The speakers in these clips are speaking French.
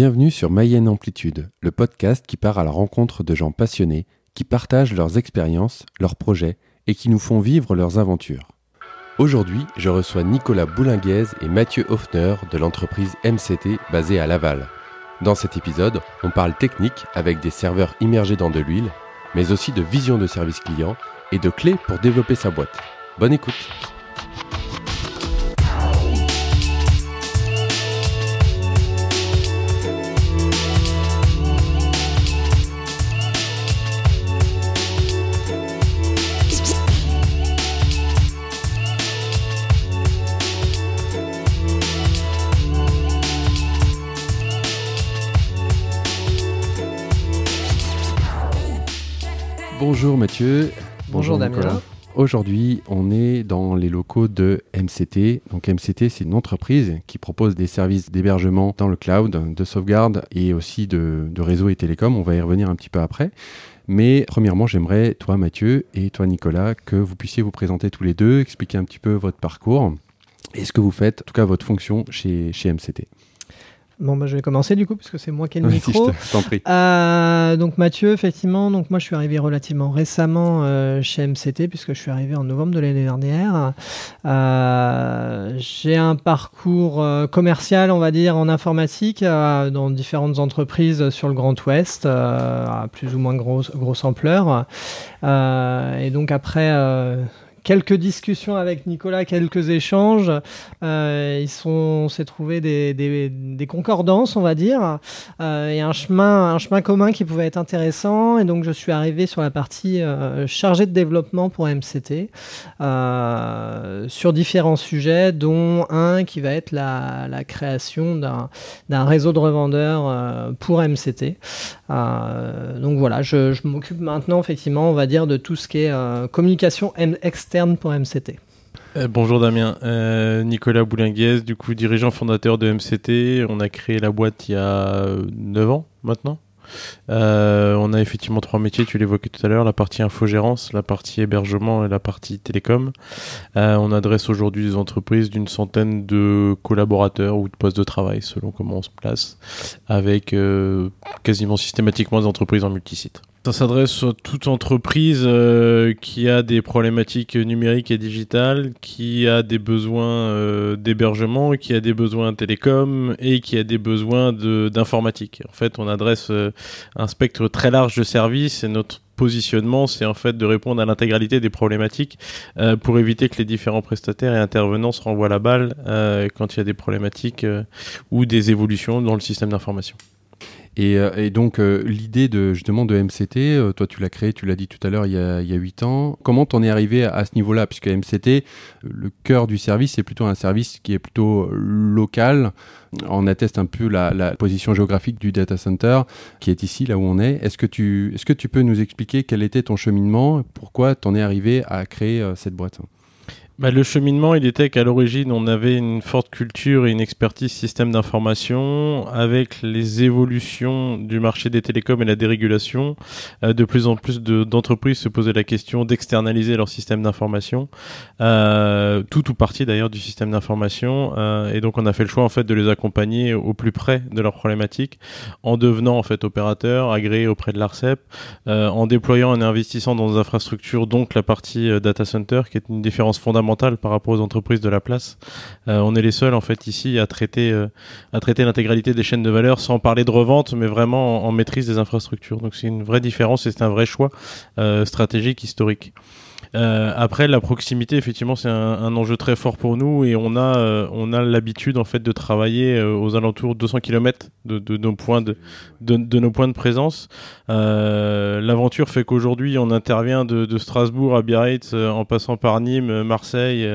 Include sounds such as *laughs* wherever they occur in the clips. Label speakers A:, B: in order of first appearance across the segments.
A: Bienvenue sur Mayenne Amplitude, le podcast qui part à la rencontre de gens passionnés, qui partagent leurs expériences, leurs projets et qui nous font vivre leurs aventures. Aujourd'hui, je reçois Nicolas Boulinguez et Mathieu Hoffner de l'entreprise MCT basée à Laval. Dans cet épisode, on parle technique avec des serveurs immergés dans de l'huile, mais aussi de vision de service client et de clés pour développer sa boîte. Bonne écoute Bonjour Mathieu.
B: Bonjour, Damien.
A: Aujourd'hui, on est dans les locaux de MCT. Donc MCT, c'est une entreprise qui propose des services d'hébergement dans le cloud, de sauvegarde et aussi de, de réseau et télécom. On va y revenir un petit peu après. Mais premièrement, j'aimerais, toi Mathieu et toi Nicolas, que vous puissiez vous présenter tous les deux, expliquer un petit peu votre parcours et ce que vous faites, en tout cas votre fonction chez, chez MCT.
B: Bon, bah, je vais commencer du coup, puisque c'est moi qui ai le
A: Oui,
B: micro.
A: je t'en prie.
B: Euh, donc Mathieu, effectivement, donc moi je suis arrivé relativement récemment euh, chez MCT, puisque je suis arrivé en novembre de l'année dernière. Euh, J'ai un parcours commercial, on va dire, en informatique, dans différentes entreprises sur le Grand Ouest, à plus ou moins grosse, grosse ampleur. Et donc après... Quelques discussions avec Nicolas, quelques échanges. Euh, ils sont, on s'est trouvé des, concordances, on va dire, euh, et un chemin, un chemin commun qui pouvait être intéressant. Et donc, je suis arrivé sur la partie euh, chargée de développement pour MCT sur différents sujets, dont un qui va être la, création d'un réseau de revendeurs pour MCT. Donc voilà, je, je m'occupe maintenant, effectivement, on va dire, de tout ce qui est communication externe
C: Euh, bonjour Damien, Euh, Nicolas Boulinguez, du coup dirigeant fondateur de MCT. On a créé la boîte il y a 9 ans maintenant. Euh, on a effectivement trois métiers, tu l'évoquais tout à l'heure, la partie infogérance, la partie hébergement et la partie télécom. Euh, on adresse aujourd'hui des entreprises d'une centaine de collaborateurs ou de postes de travail selon comment on se place, avec euh, quasiment systématiquement des entreprises en multisite. Ça s'adresse à toute entreprise euh, qui a des problématiques numériques et digitales, qui a des besoins euh, d'hébergement, qui a des besoins télécom et qui a des besoins d'informatique. En fait, on adresse euh, un spectre très large de services et notre positionnement, c'est en fait de répondre à l'intégralité des problématiques pour éviter que les différents prestataires et intervenants se renvoient la balle quand il y a des problématiques ou des évolutions dans le système d'information.
A: Et, euh, et donc euh, l'idée de justement de MCT, euh, toi tu l'as créé, tu l'as dit tout à l'heure il y a il y a huit ans. Comment t'en es arrivé à, ce niveau-là? Puisque MCT, le cœur du service, c'est plutôt un service qui est plutôt local. On atteste un peu la, la position géographique du data center qui est ici, là où on est. Est-ce que tu est-ce que tu peux nous expliquer quel était ton cheminement? Pourquoi t'en es arrivé à créer cette boîte?
C: Bah, le cheminement, il était qu'à l'origine, on avait une forte culture et une expertise système d'information. Avec les évolutions du marché des télécoms et la dérégulation, euh, de plus en plus de- d'entreprises se posaient la question d'externaliser leur système d'information, euh, tout ou partie d'ailleurs du système d'information. euh, et donc, on a fait le choix en fait de les accompagner au plus près de leurs problématiques, en devenant en fait opérateur agréé auprès de l'Arcep, euh, en déployant et en investissant dans des infrastructures, donc la partie euh, data center, qui est une différence fondamentale par rapport aux entreprises de la place. Euh, on est les seuls en fait ici à traiter euh, à traiter l'intégralité des chaînes de valeur sans parler de revente, mais vraiment en, en maîtrise des infrastructures. Donc c'est une vraie différence et c'est un vrai choix euh, stratégique historique. Euh, après, la proximité, effectivement, c'est un, un enjeu très fort pour nous et on a, euh, on a l'habitude en fait de travailler euh, aux alentours de 200 km de, de nos points de, de, de nos points de présence. Euh, L'aventure fait qu'aujourd'hui, on intervient de, de Strasbourg à Biarritz, euh, en passant par Nîmes, euh, Marseille.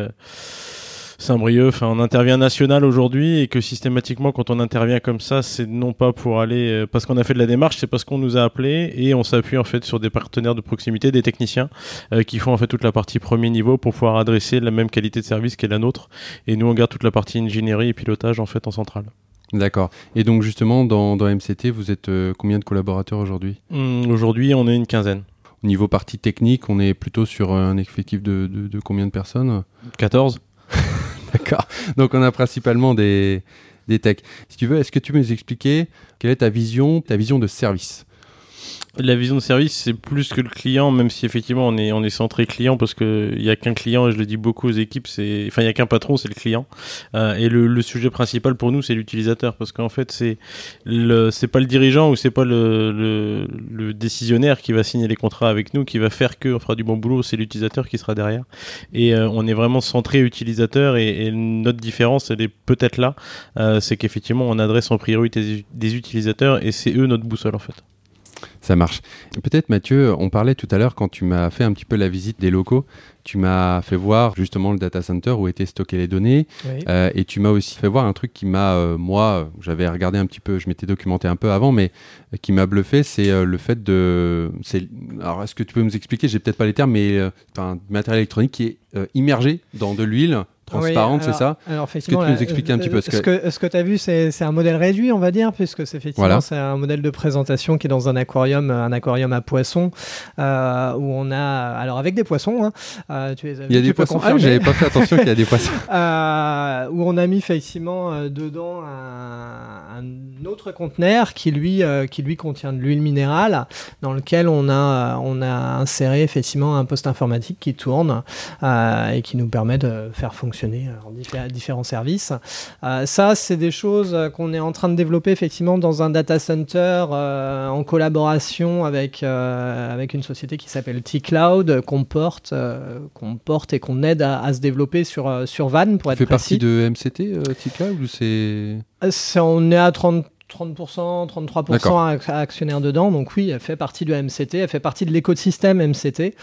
C: Saint-Brieuc, on intervient national aujourd'hui et que systématiquement quand on intervient comme ça, c'est non pas pour aller euh, parce qu'on a fait de la démarche, c'est parce qu'on nous a appelés et on s'appuie en fait sur des partenaires de proximité, des techniciens euh, qui font en fait toute la partie premier niveau pour pouvoir adresser la même qualité de service qu'est la nôtre et nous on garde toute la partie ingénierie et pilotage en fait en centrale.
A: D'accord. Et donc justement dans, dans MCT, vous êtes euh, combien de collaborateurs aujourd'hui?
C: Hum, aujourd'hui, on est une quinzaine.
A: Au niveau partie technique, on est plutôt sur un effectif de, de, de combien de personnes?
C: 14
A: D'accord. Donc on a principalement des, des techs. Si tu veux, est-ce que tu peux nous expliquer quelle est ta vision, ta vision de service?
C: La vision de service, c'est plus que le client, même si effectivement on est, on est centré client parce qu'il n'y a qu'un client, et je le dis beaucoup aux équipes, c'est, enfin il n'y a qu'un patron, c'est le client. Euh, et le, le, sujet principal pour nous, c'est l'utilisateur parce qu'en fait, c'est le, c'est pas le dirigeant ou c'est pas le, le, le, décisionnaire qui va signer les contrats avec nous, qui va faire que on fera du bon boulot, c'est l'utilisateur qui sera derrière. Et euh, on est vraiment centré utilisateur et, et, notre différence, elle est peut-être là, euh, c'est qu'effectivement on adresse en priorité des, des utilisateurs et c'est eux notre boussole en fait.
A: Ça marche. Peut-être Mathieu, on parlait tout à l'heure quand tu m'as fait un petit peu la visite des locaux, tu m'as fait voir justement le data center où étaient stockées les données oui. euh, et tu m'as aussi fait voir un truc qui m'a, euh, moi, j'avais regardé un petit peu, je m'étais documenté un peu avant, mais euh, qui m'a bluffé, c'est euh, le fait de... Alors est-ce que tu peux nous expliquer, j'ai peut-être pas les termes, mais un matériel électronique qui est immergé dans de l'huile transparente,
B: oui,
A: c'est ça
B: Alors, effectivement,
A: que tu nous expliques un petit peu
B: ce que, ce que, ce que tu as vu, c'est un modèle réduit, on va dire, puisque c'est effectivement voilà. c'est un modèle de présentation qui est dans un aquarium, un aquarium à poissons, euh, où on a, alors avec des poissons, hein, euh, tu les as
A: Il y a des poissons. Ah, j'avais pas fait attention qu'il y a des poissons. *laughs*
B: euh, où on a mis effectivement dedans un, un, autre conteneur qui lui, euh, qui lui contient de l'huile minérale, dans lequel on a, on a inséré effectivement un poste informatique qui tourne et qui nous permet de faire fonctionner en différents services. Euh, ça, c'est des choses qu'on est en train de développer effectivement dans un data center euh, en collaboration avec, euh, avec une société qui s'appelle T-Cloud, qu'on porte, qu'on porte et qu'on aide à, à, se développer sur, sur Van pour être
A: fait
B: précis.
A: partie de MCT, T-Cloud ou c'est...
B: On est à 30 30%, 33% actionnaires dedans. Donc oui, elle fait partie du MCT, elle fait partie de l'écosystème MCT.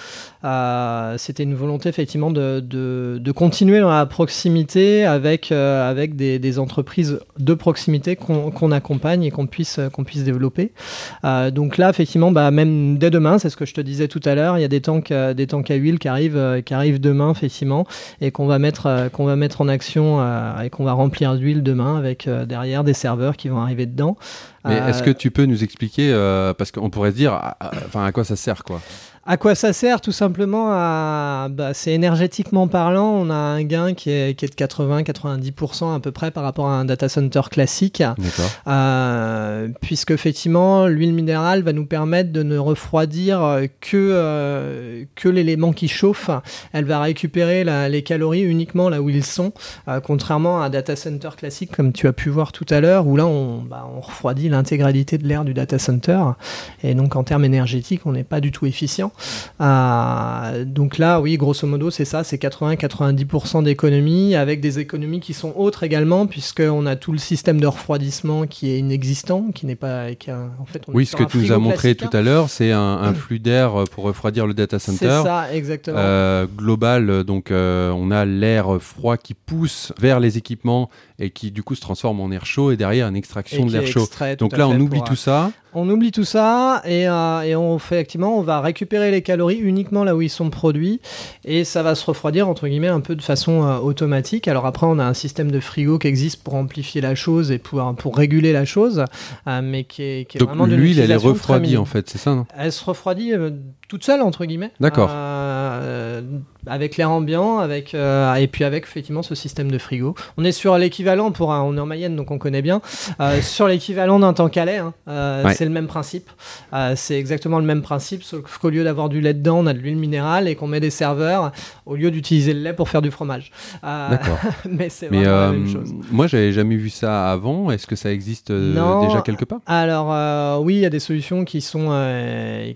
B: Euh, C'était une volonté effectivement de, de, de, continuer dans la proximité avec, euh, avec des, des, entreprises de proximité qu'on qu accompagne et qu'on puisse, qu'on puisse développer. Euh, donc là, effectivement, bah, même dès demain, c'est ce que je te disais tout à l'heure, il y a des tanks, des tanks à huile qui arrivent, qui arrivent demain, effectivement, et qu'on va, mettre qu'on va mettre en action et qu'on va remplir d'huile demain avec derrière des serveurs qui vont arriver dedans.
A: Mais euh, est-ce que tu peux nous expliquer, euh, parce qu'on pourrait se dire, enfin, à, à quoi ça sert, quoi?
B: À quoi ça sert Tout simplement à. Bah, c'est énergétiquement parlant, on a un gain qui est, qui est de 80-90% à peu près par rapport à un data center classique. Euh, puisque, effectivement, l'huile minérale va nous permettre de ne refroidir que, euh, que l'élément qui chauffe. Elle va récupérer la, les calories uniquement là où ils sont, euh, contrairement à un data center classique, comme tu as pu voir tout à l'heure, où là, on, bah, on refroidit l'intégralité de l'air du data center. Et donc, en termes énergétiques, on n'est pas du tout efficient. Euh, donc là, oui, grosso modo, c'est ça, c'est 80-90% d'économies, avec des économies qui sont autres également, puisqu'on a tout le système de refroidissement qui est inexistant, qui n'est pas... Qui a, en fait, on
A: oui, ce que tu nous as montré tout à l'heure, c'est un, un, flux d'air pour refroidir le data center.
B: C'est ça, exactement.
A: Euh, global, donc euh, on a l'air froid qui pousse vers les équipements et qui du coup se transforme en air chaud et derrière une extraction de l'air chaud. Donc là, on oublie tout ça.
B: On oublie tout ça et, euh, et, on fait effectivement, on va récupérer les calories uniquement là où ils sont produits et ça va se refroidir entre guillemets un peu de façon euh, automatique. Alors après, on a un système de frigo qui existe pour amplifier la chose et pour, pour réguler la chose, euh, mais qui est, qui est
A: Donc
B: vraiment
A: l'huile, elle est refroidie en fait, c'est ça non?
B: Elle se refroidit toute seule entre guillemets.
A: D'accord.
B: Avec l'air ambiant, avec et puis avec effectivement ce système de frigo. On est sur l'équivalent pour un, on est en Mayenne donc on connaît bien *laughs* sur l'équivalent d'un temps calais. Hein. Ouais c'est le même principe. Euh, c'est exactement le même principe, sauf qu'au lieu d'avoir du lait dedans, on a de l'huile minérale et qu'on met des serveurs au lieu d'utiliser le lait pour faire du fromage.
A: Euh, D'accord. *laughs*
B: mais c'est vraiment euh, la même chose.
A: Moi, j'avais jamais vu ça avant. Est-ce que ça existe non, déjà quelque part?
B: Alors euh, oui, il y a des solutions qui sont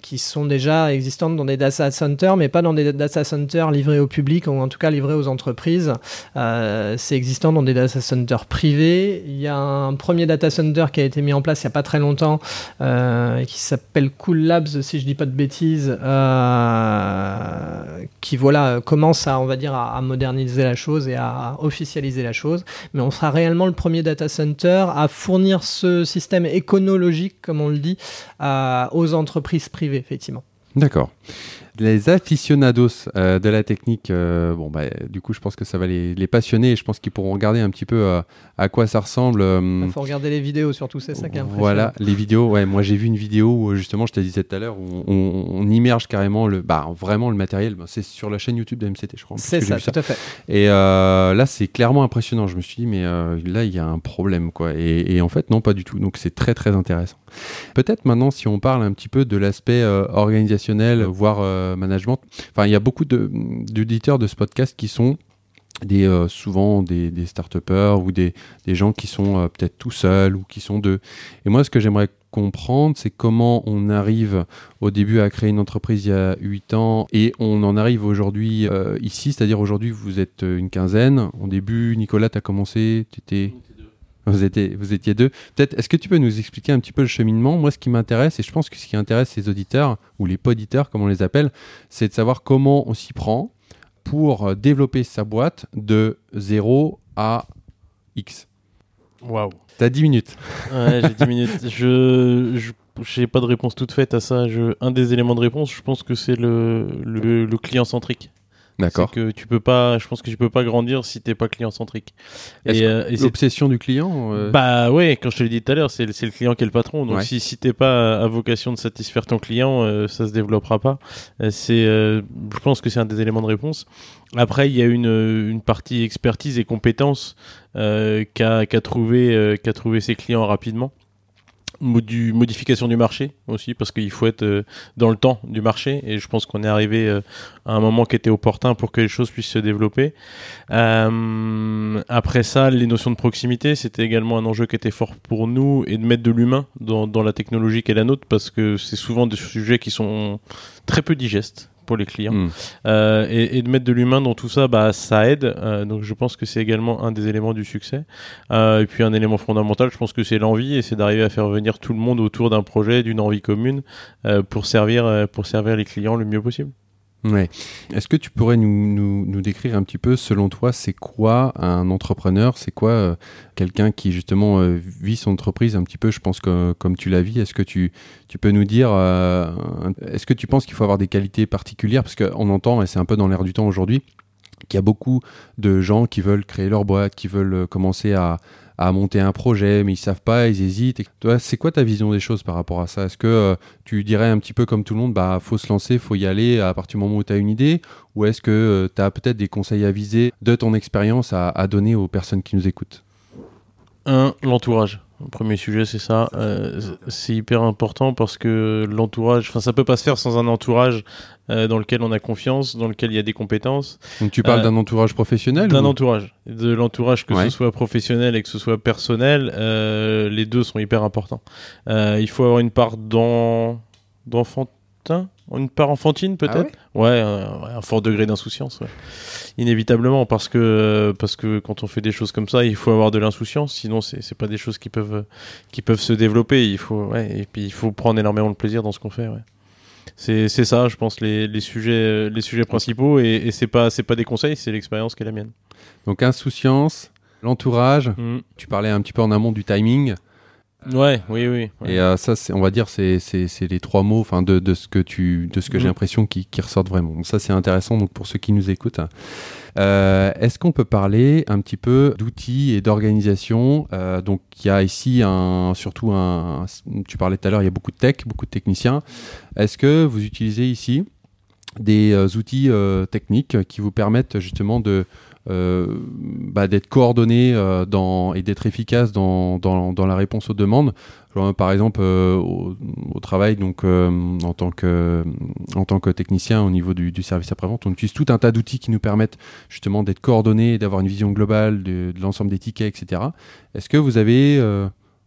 B: qui sont déjà existantes dans des data centers, mais pas dans des data centers livrés au public ou en tout cas livrés aux entreprises. c'est existant dans des data centers privés. Il y a un premier data center qui a été mis en place il n'y a pas très longtemps euh, qui s'appelle Cool Labs, si je dis pas de bêtises, euh, qui voilà commence à, on va dire, à, moderniser la chose et à officialiser la chose. Mais on sera réellement le premier data center à fournir ce système éconologique, comme on le dit, euh, aux entreprises privées, effectivement.
A: D'accord. Les aficionados euh, de la technique, euh, bon, bah, du coup, je pense que ça va les, les passionner et je pense qu'ils pourront regarder un petit peu euh, à quoi ça ressemble.
B: Il faut regarder les vidéos surtout, c'est ça qui est impressionnant.
A: Voilà, les vidéos. Ouais, moi j'ai vu une vidéo où justement, je te disais tout à l'heure, où on, on, immerge carrément le, bah, vraiment le matériel. Bah, c'est sur la chaîne YouTube de MCT, je crois.
B: C'est ça, tout à fait.
A: Et là, c'est clairement impressionnant. Je me suis dit, mais là, il y a un problème, quoi. Et, et, en fait, non, pas du tout. Donc, c'est très, très intéressant. Peut-être maintenant, si on parle un petit peu de l'aspect organisationnel, voire management. Enfin, il y a beaucoup d'auditeurs de, ce podcast qui sont des, euh, souvent des, des start ou des, des, gens qui sont euh, peut-être tout seuls ou qui sont deux. Et moi, ce que j'aimerais comprendre, c'est comment on arrive au début à créer une entreprise il y a 8 ans et on en arrive aujourd'hui euh, ici, c'est-à-dire aujourd'hui vous êtes une quinzaine. Au début, Nicolas, tu as commencé, tu étais... Vous étiez, vous étiez deux. Peut-être, est-ce que tu peux nous expliquer un petit peu le cheminement? Moi, ce qui m'intéresse, et je pense que ce qui intéresse les auditeurs, ou les poditeurs, comme on les appelle, c'est de savoir comment on s'y prend pour euh, développer sa boîte de 0 à X.
C: Waouh.
A: T'as 10 minutes.
C: Ouais, j'ai 10 minutes. *laughs* Je, n'ai pas de réponse toute faite à ça. Je, un des éléments de réponse, je pense que c'est le, le, le client centrique.
A: D'accord.
C: que tu peux pas, je pense que tu peux pas grandir si t'es pas client centrique.
A: Et, euh, l'obsession du client. Euh,
C: bah ouais, quand je te l'ai dit tout à l'heure, c'est le client qui est le patron. Donc si si t'es pas à vocation de satisfaire ton client, euh, ça se développera pas. c'est, je pense que c'est un des éléments de réponse. Après, il y a une une partie expertise et compétence qu'a qu'a trouvé qu'a trouvé ses clients rapidement modification du marché aussi parce qu'il faut être euh, dans le temps du marché et je pense qu'on est arrivé euh, à un moment qui était opportun pour que les choses puissent se développer. Euh, après ça, les notions de proximité, c'était également un enjeu qui était fort pour nous et de mettre de l'humain dans la technologie qui est la nôtre parce que c'est souvent des sujets qui sont très peu digestes pour les clients. Hmm. Euh, et, de mettre de l'humain dans tout ça, bah, ça aide. Euh, donc je pense que c'est également un des éléments du succès. Euh, et puis un élément fondamental, je pense que c'est l'envie et c'est d'arriver à faire venir tout le monde autour d'un projet, d'une envie commune pour, servir, pour servir les clients le mieux possible.
A: Ouais. Est-ce que tu pourrais nous, nous, décrire un petit peu, selon toi, c'est quoi un entrepreneur? C'est quoi euh, quelqu'un qui justement euh, vit son entreprise un petit peu, je pense que comme tu la vis? Est-ce que tu, tu peux nous dire, euh, est-ce que tu penses qu'il faut avoir des qualités particulières? Parce qu'on entend, et c'est un peu dans l'air du temps aujourd'hui, qu'il y a beaucoup de gens qui veulent créer leur boîte, qui veulent commencer à, à monter un projet, mais ils savent pas, ils hésitent. toi, c'est quoi ta vision des choses par rapport à ça? Est-ce que euh, tu dirais un petit peu comme tout le monde, bah faut se lancer, faut y aller à partir du moment où tu as une idée? Ou est-ce que euh, tu as peut-être des conseils à viser de ton expérience à, à donner aux personnes qui nous écoutent?
C: Un, l'entourage. Le premier sujet, c'est ça. Euh, c'est hyper important parce que l'entourage, enfin, ça peut pas se faire sans un entourage euh, dans lequel on a confiance, dans lequel il y a des compétences.
A: Donc tu parles euh, d'un entourage professionnel
C: D'un entourage. De l'entourage, que ce soit professionnel et que ce soit personnel, les deux sont hyper importants. il faut avoir une part une part enfantine
A: ah
C: peut-être ouais, un, fort degré d'insouciance inévitablement parce que parce que quand on fait des choses comme ça il faut avoir de l'insouciance sinon c'est c'est pas des choses qui peuvent qui peuvent se développer. Il faut ouais et puis il faut prendre énormément de plaisir dans ce qu'on fait ouais. C'est c'est ça je pense les, les sujets les sujets principaux et, et c'est pas c'est pas des conseils c'est l'expérience qui est la mienne.
A: Donc insouciance l'entourage. Mm. tu parlais un petit peu en amont du timing
C: Ouais, oui, oui.
A: Et euh, ça, on va dire, c'est les trois mots, enfin, de, de, ce que tu, de ce que j'ai mhm. l'impression qui, qui, ressortent vraiment. ça, c'est intéressant. Donc, pour ceux qui nous écoutent, euh, est-ce qu'on peut parler un petit peu d'outils et d'organisation euh, Donc, il y a ici un, surtout un. Tu parlais tout à l'heure, il y a beaucoup de tech, beaucoup de techniciens. Est-ce que vous utilisez ici des outils techniques qui vous permettent justement de euh, bah, d'être coordonné euh, dans, et d'être efficace dans, dans, dans, la réponse aux demandes. par exemple, euh, au, au, travail, donc en, tant que, en tant que technicien au niveau du, du service après-vente, on utilise tout un tas d'outils qui nous permettent justement d'être coordonnés, d'avoir une vision globale de, de l'ensemble des tickets, etc. Est-ce que vous avez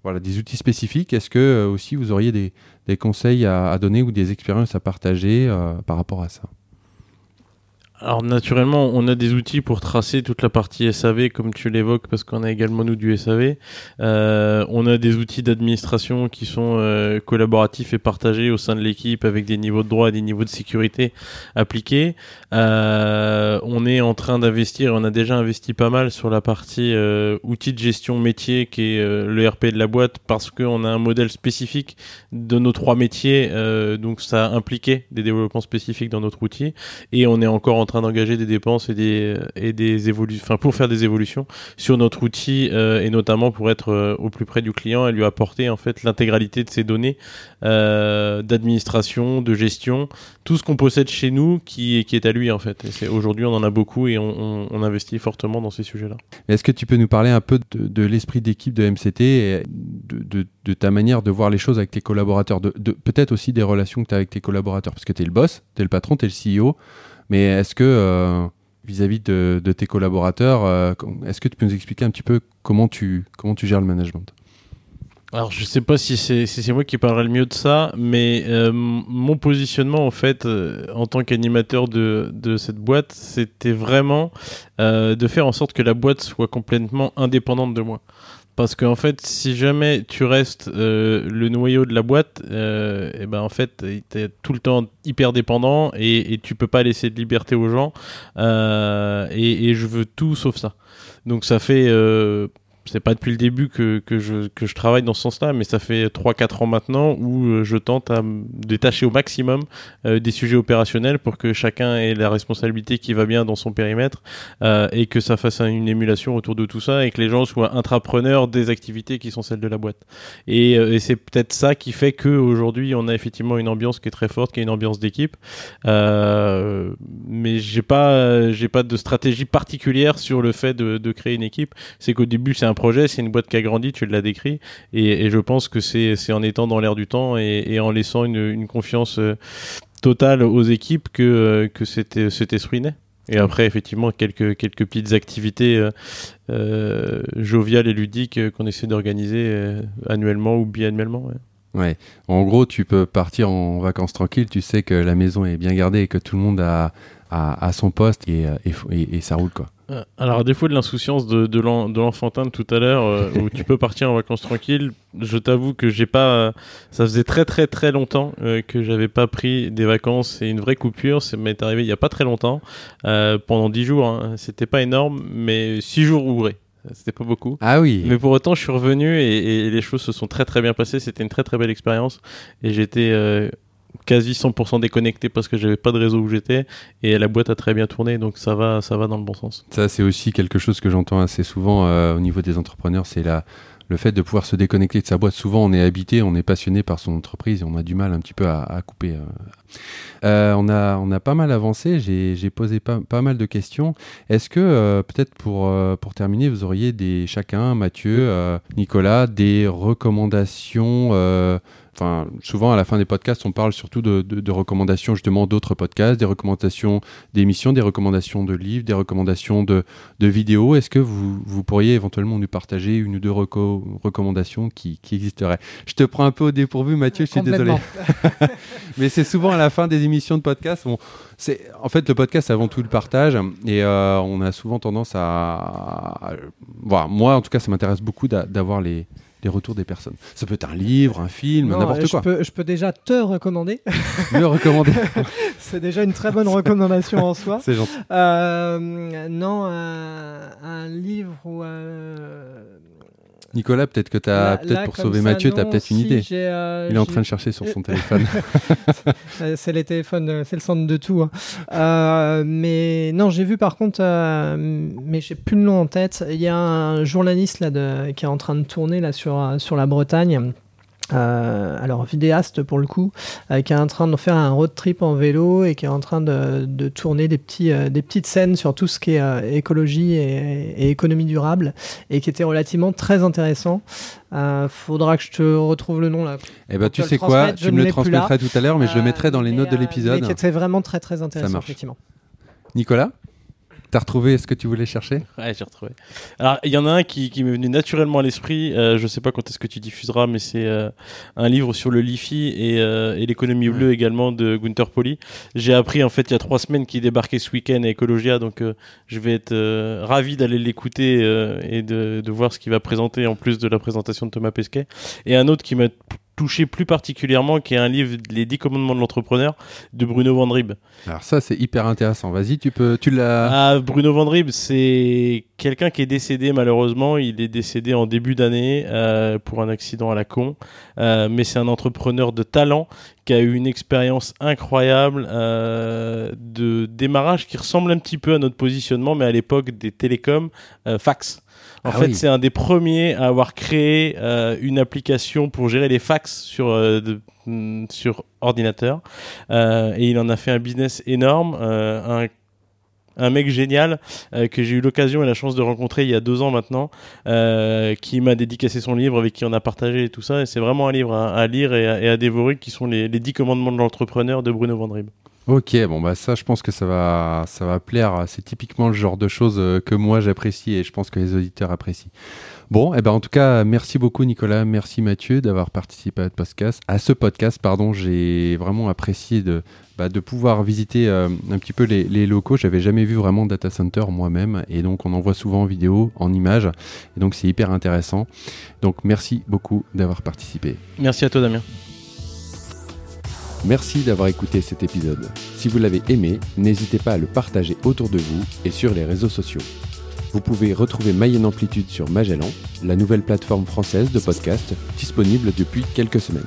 A: voilà, des outils spécifiques? Est-ce que aussi vous auriez des, des conseils à, à, donner ou des expériences à partager par rapport à ça?
C: Alors naturellement, on a des outils pour tracer toute la partie SAV, comme tu l'évoques, parce qu'on a également nous du SAV. Euh, on a des outils d'administration qui sont euh, collaboratifs et partagés au sein de l'équipe avec des niveaux de droit et des niveaux de sécurité appliqués. Euh, on est en train d'investir, on a déjà investi pas mal sur la partie euh, outils de gestion métier qui est euh, le RP de la boîte parce qu'on a un modèle spécifique de nos trois métiers, donc ça a impliqué des développements spécifiques dans notre outil et on est encore en train d'engager des dépenses et des, et des évolutions, enfin pour faire des évolutions sur notre outil euh, et notamment pour être euh, au plus près du client et lui apporter en fait l'intégralité de ses données euh, d'administration, de gestion, tout ce qu'on possède chez nous qui, qui est à lui en fait. Aujourd'hui on en a beaucoup et on, investit fortement dans ces sujets-là.
A: Est-ce que tu peux nous parler un peu de, l'esprit d'équipe de MCT de, de, ta manière de voir les choses avec tes collaborateurs, peut-être aussi des relations que tu as avec tes collaborateurs, parce que tu es le boss, tu es le patron, tu es le CEO. Mais est-ce que euh, vis-à-vis de, tes collaborateurs, euh, est-ce que tu peux nous expliquer un petit peu comment tu, comment tu gères le management?
C: Alors je sais pas si c'est moi qui parlerai le mieux de ça, mais euh, mon positionnement en fait en tant qu'animateur de cette boîte, c'était vraiment de faire en sorte que la boîte soit complètement indépendante de moi. Parce qu'en fait, si jamais tu restes euh, le noyau de la boîte, euh, et ben en fait, tu es tout le temps hyper dépendant et, et tu peux pas laisser de liberté aux gens. Euh, et, et, je veux tout sauf ça. Donc ça fait c'est pas depuis le début que, que, je, que je travaille dans ce sens-là, mais ça fait 3-4 ans maintenant où euh, je tente à détacher au maximum euh, des sujets opérationnels pour que chacun ait la responsabilité qui va bien dans son périmètre euh, et que ça fasse une émulation autour de tout ça et que les gens soient intrapreneurs des activités qui sont celles de la boîte. Et, c'est peut-être ça qui fait qu'aujourd'hui on a effectivement une ambiance qui est très forte, qui est une ambiance d'équipe. mais j'ai pas, j'ai pas de stratégie particulière sur le fait de, de créer une équipe. C'est qu'au début c'est un projet, c'est une boîte qui a grandi, tu l'as décrit, et, je pense que c'est en étant dans l'air du temps et, en laissant une, confiance euh, totale aux équipes que, euh, que cet esprit naît. Et après, effectivement, quelques, petites activités euh, joviales et ludiques qu'on essaie d'organiser annuellement ou biannuellement. Ouais.
A: En gros, tu peux partir en vacances tranquille, tu sais que la maison est bien gardée et que tout le monde a, son poste et, et, et ça roule, quoi.
C: Euh, alors, à défaut de l'insouciance de, de l'enfantin de tout à l'heure, euh, où tu peux partir en vacances tranquilles, je t'avoue que j'ai pas. ça faisait très très très longtemps euh, que j'avais pas pris des vacances et une vraie coupure. Ça m'est arrivé il y a pas très longtemps, pendant 10 jours. Hein. C'était pas énorme, mais 6 jours ouvrés. C'était pas beaucoup.
A: Ah oui.
C: Mais pour autant, je suis revenu et, et, les choses se sont très très bien passées. C'était une très très belle expérience et j'étais quasi 100% déconnecté parce que j'avais pas de réseau où j'étais et la boîte a très bien tourné donc ça va ça va dans le bon sens.
A: Ça c'est aussi quelque chose que j'entends assez souvent euh, au niveau des entrepreneurs, c'est la le fait de pouvoir se déconnecter de sa boîte. Souvent on est habité, on est passionné par son entreprise et on a du mal un petit peu à, couper. Euh. Euh, on, a, on a pas mal avancé, j'ai posé pas, pas, mal de questions. Est-ce que peut-être pour, pour terminer, vous auriez des chacun, Mathieu, Nicolas, des recommandations Enfin, souvent à la fin des podcasts, on parle surtout de, recommandations justement d'autres podcasts, des recommandations d'émissions, des recommandations de livres, des recommandations de, vidéos. Est-ce que vous, vous, pourriez éventuellement nous partager une ou deux recommandations qui, existeraient? Je te prends un peu au dépourvu, Mathieu, je suis désolé. *laughs* *laughs* Mais c'est souvent à la fin des émissions de podcast. c'est en fait le podcast, c'est avant tout le partage, et euh, on a souvent tendance à, voilà, moi en tout cas, ça m'intéresse beaucoup d'avoir les les retours des personnes. Ça peut être un livre, un film, n'importe quoi.
B: Peux, je peux déjà te recommander. *laughs*
A: Me recommander. *laughs*
B: C'est déjà une très bonne recommandation en soi. *laughs*
A: C'est gentil.
B: Euh, non, un, livre ou. Euh,
A: Nicolas, peut-être que tu as, peut-être pour sauver Mathieu, tu as peut-être une idée.
B: Euh,
A: Il est en train de chercher sur son *laughs* téléphone.
B: c'est les téléphones, c'est le centre de tout. Hein. Euh, mais non, j'ai vu par contre, euh, mais j'ai plus le nom en tête. Il y a un journaliste là de, qui est en train de tourner là sur sur la Bretagne euh, alors vidéaste pour le coup, euh, qui est en train de faire un road trip en vélo et qui est en train de, de tourner des, petits, euh, des petites scènes sur tout ce qui est écologie et, et, économie durable et qui était relativement très intéressant. faudra que je te retrouve le nom là.
A: Eh ben tu sais quoi, tu me le transmettras tout à l'heure, mais je le mettrai dans les notes de l'épisode.
B: Qui était vraiment très très intéressant effectivement.
A: Nicolas? T'as retrouvé ce que tu voulais chercher?
C: Ouais, j'ai retrouvé. Alors, il y en a un qui, qui m'est venu naturellement à l'esprit. Euh, je sais pas quand est-ce que tu diffuseras, mais c'est euh, un livre sur le LiFi et, euh, et l'économie bleue également de Gunther Poli. J'ai appris en fait il y a trois semaines qu'il débarquait ce week-end à Ecologia, donc euh, je vais être ravi d'aller l'écouter et de, de voir ce qu'il va présenter en plus de la présentation de Thomas Pesquet. Et un autre qui m'a touché plus particulièrement, qui est un livre Les 10 commandements de l'entrepreneur de Bruno Van Rib.
A: Alors ça, c'est hyper intéressant. Vas-y, tu peux, tu l'as.
C: Ah, Bruno Van Rib, c'est quelqu'un qui est décédé malheureusement. Il est décédé en début d'année euh, pour un accident à la con. Euh, mais c'est un entrepreneur de talent qui a eu une expérience incroyable euh, de démarrage qui ressemble un petit peu à notre positionnement, mais à l'époque des télécoms euh, fax. En
A: Ah
C: fait,
A: oui.
C: c'est un des premiers à avoir créé euh, une application pour gérer les fax sur euh, de- mm, sur ordinateur. Euh, et il en a fait un business énorme, un un mec génial euh, que j'ai eu l'occasion et la chance de rencontrer il y a deux ans maintenant, euh, qui m'a dédicacé son livre, avec qui on a partagé tout ça. Et c'est vraiment un livre à, lire et à, dévorer, qui sont les, les 10 commandements de l'entrepreneur de Bruno Van Rib.
A: Ok, bon bah ça, je pense que ça va, ça va plaire. C'est typiquement le genre de choses euh, que moi j'apprécie et je pense que les auditeurs apprécient. Bon, et ben en tout cas, merci beaucoup Nicolas, merci Mathieu d'avoir participé à ce podcast. À ce podcast, pardon, j'ai vraiment apprécié de, bah, de pouvoir visiter euh, un petit peu les, les locaux. J'avais jamais vu vraiment data center moi-même et donc on en voit souvent en vidéo, en images, et donc c'est hyper intéressant. Donc merci beaucoup d'avoir participé.
C: Merci à toi Damien.
A: Merci d'avoir écouté cet épisode. Si vous l'avez aimé, n'hésitez pas à le partager autour de vous et sur les réseaux sociaux. Vous pouvez retrouver Mayenne Amplitude sur Magellan, la nouvelle plateforme française de podcast disponible depuis quelques semaines.